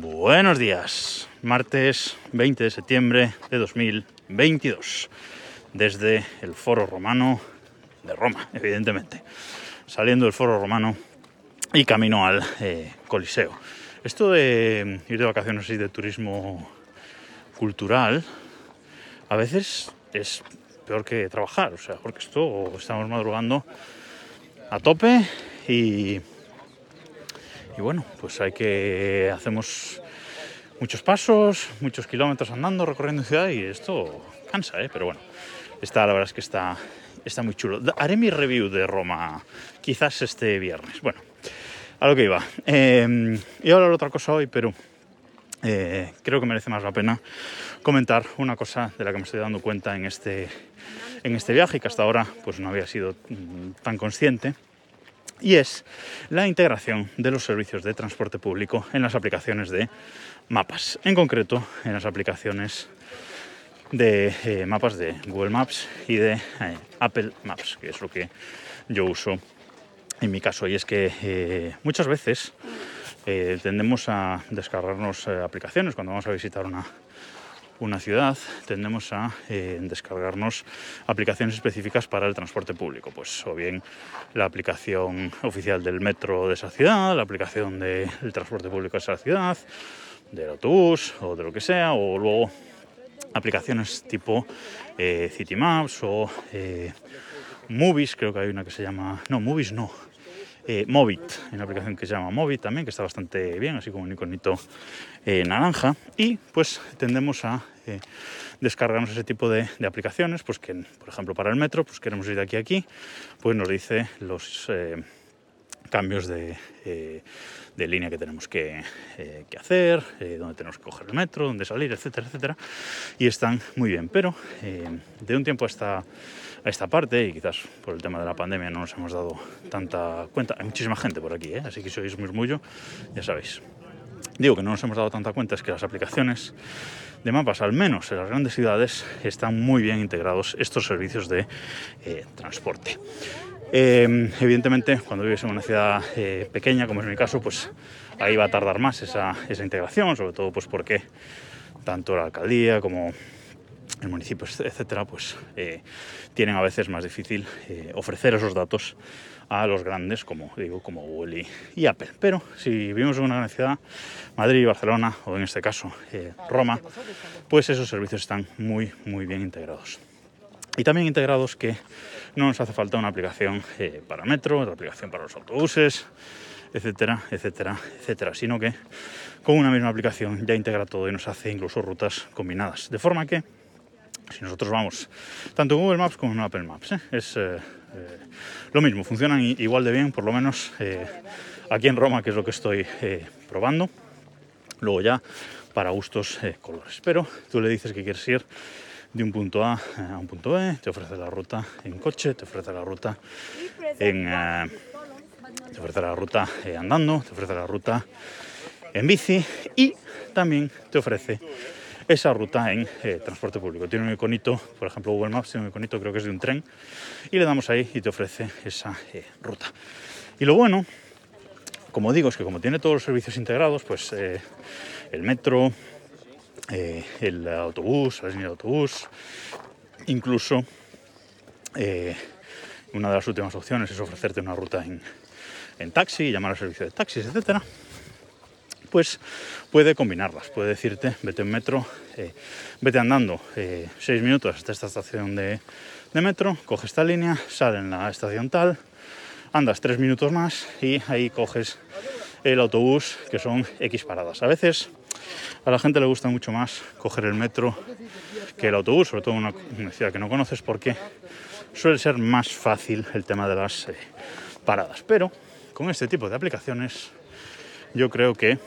Buenos días, martes 20 de septiembre de 2022, desde el Foro Romano de Roma, evidentemente, saliendo del Foro Romano y camino al eh, Coliseo. Esto de ir de vacaciones y de turismo cultural, a veces es peor que trabajar, o sea, porque esto estamos madrugando a tope y y bueno, pues hay que hacemos muchos pasos, muchos kilómetros andando, recorriendo ciudad y esto cansa, ¿eh? pero bueno, está, la verdad es que está, está muy chulo. Haré mi review de Roma quizás este viernes. Bueno, a lo que iba. Eh, otra cosa hoy, pero eh, creo que merece más la pena comentar una cosa de la que me estoy dando cuenta en este, en este viaje que hasta ahora pues no había sido mm, tan consciente y es la integración de los servicios de transporte público en las aplicaciones de mapas, en concreto en las aplicaciones de eh, mapas de Google Maps y de eh, Apple Maps, que es lo que yo uso en mi caso. Y es que eh, muchas veces tendemos a descargarnos aplicaciones cuando vamos a visitar una, una ciudad, tendemos a eh, descargarnos aplicaciones específicas para el transporte público, pues o bien la aplicación oficial del metro de esa ciudad, la aplicación del transporte público de esa ciudad, del autobús o de lo que sea, o luego aplicaciones tipo eh, City Maps o eh, Movies, creo que hay una que se llama, no, Movies no, eh, Movit, una aplicación que se llama Movit también, que está bastante bien, así como un iconito eh, naranja. Y pues tendemos a eh, descargarnos ese tipo de, aplicaciones, pues que, por ejemplo, para el metro, pues queremos ir de aquí a aquí, pues nos dice los cambios de, línea que tenemos que, hacer, dónde tenemos que coger el metro, dónde salir, etcétera, etcétera. Y están muy bien, pero de un tiempo hasta a esta parte y quizás por el tema de la pandemia no nos hemos dado tanta cuenta. Hay muchísima gente por aquí, ¿eh? así que si oís murmullo, ya sabéis. Digo que no nos hemos dado tanta cuenta es que las aplicaciones de mapas, al menos en las grandes ciudades, están muy bien integrados estos servicios de eh, transporte. Em, evidentemente, cuando vives en una ciudad eh, pequeña, como es mi caso, pues ahí va a tardar más esa, esa integración, sobre todo pues porque tanto la alcaldía como el municipio, etcétera, pues eh, tienen a veces más difícil eh, ofrecer esos datos a los grandes, como digo, como Google y, Apple. Pero si vivimos en una gran ciudad, Madrid, Barcelona o en este caso eh, Roma, pues esos servicios están muy, muy bien integrados. Y también integrados que no nos hace falta una aplicación para metro, otra aplicación para los autobuses, etcétera, etcétera, etcétera, sino que con una misma aplicación ya integra todo y nos hace incluso rutas combinadas. De forma que si nosotros vamos tanto en Google Maps como en Apple Maps, ¿eh? es eh, eh, lo mismo, funcionan igual de bien, por lo menos aquí en Roma, que es lo que estoy probando. Luego ya para gustos colores. Pero tú le dices que quieres ir de un punto A a un punto B, te ofrece la ruta en coche, te ofrece la ruta en te ofrece la ruta andando, te ofrece la ruta en bici y también te ofrece esa ruta en eh, transporte público. Tiene un iconito, por ejemplo Google Maps tiene un iconito, creo que es de un tren, y le damos ahí y te ofrece esa eh, ruta. Y lo bueno, como digo, es que como tiene todos los servicios integrados, pues eh, el metro, el autobús, la línea de autobús, incluso una de las últimas opciones es ofrecerte una ruta en, en taxi, llamar al servicio de taxis, etcétera pues puede combinarlas. Puede decirte, vete en metro, eh, vete andando eh, seis minutos hasta esta estación de, metro, coge esta línea, sale en la estación tal, andas tres minutos más y ahí coges el autobús, que son X paradas. A veces a la gente le gusta mucho más coger el metro que el autobús, sobre todo en una, ciudad que no conoces, porque suele ser más fácil el tema de las eh, paradas. Pero con este tipo de aplicaciones yo creo que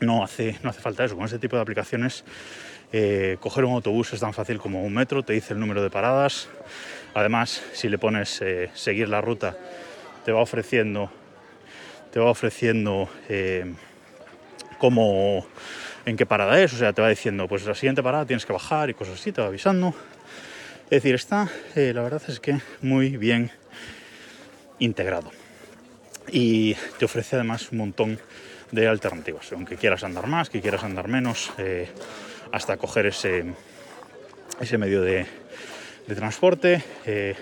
no hace, no hace falta eso. Con este tipo de aplicaciones, eh, coger un autobús es tan fácil como un metro, te dice el número de paradas. Además, si le pones eh, seguir la ruta, te va ofreciendo, te va ofreciendo cómo, en qué parada es. O sea, te va diciendo, pues la siguiente parada tienes que bajar y cosas así, te va avisando. Es decir, está, la verdad es que muy bien integrado. Y te ofrece además un montón de alternativas. Aunque quieras andar más, que quieras andar menos, eh, hasta coger ese, ese medio de, de transporte. eh,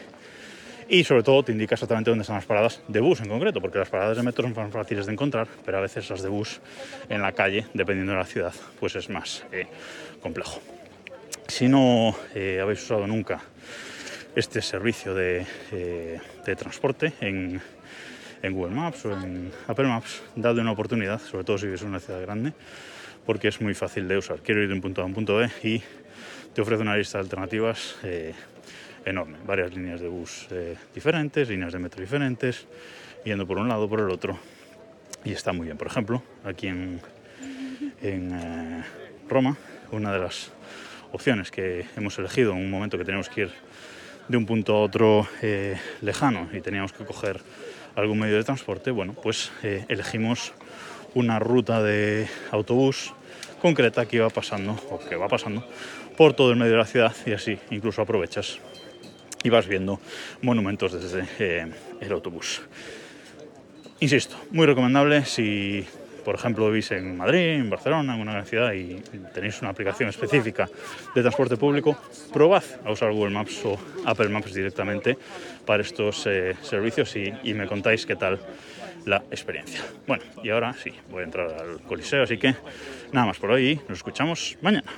y sobre todo te indica exactamente dónde están las paradas de bus en concreto, porque las paradas de metro son más fáciles de encontrar, pero a veces las de bus en la calle, dependiendo de la ciudad, pues es más eh, complejo. Si no eh, habéis usado nunca este servicio de, eh, de transporte en, en Google Maps o en Apple Maps, dadle una oportunidad, sobre todo si vives en una ciudad grande, porque es muy fácil de usar. Quiero ir de un punto A a un punto B y te ofrece una lista de alternativas eh, enorme. Varias líneas de bus eh, diferentes, líneas de metro diferentes, yendo por un lado, por el otro. Y está muy bien. Por ejemplo, aquí en, eh, Roma, una de las opciones que hemos elegido en un momento que teníamos que ir de un punto a otro eh, lejano y teníamos que coger algún medio de transporte, bueno, pues elegimos una ruta de autobús concreta que iba pasando, o que va pasando, por todo el medio de la ciudad y así incluso aprovechas y vas viendo monumentos desde eh, el autobús. Insisto, muy recomendable si, por ejemplo, vivís en Madrid, en Barcelona, en una gran ciudad y tenéis una aplicación específica de transporte público, probad a usar Google Maps o Apple Maps directamente para estos eh, servicios y, y me contáis qué tal la experiencia. Bueno, y ahora sí, voy a entrar al Coliseo, así que nada más por hoy nos escuchamos mañana.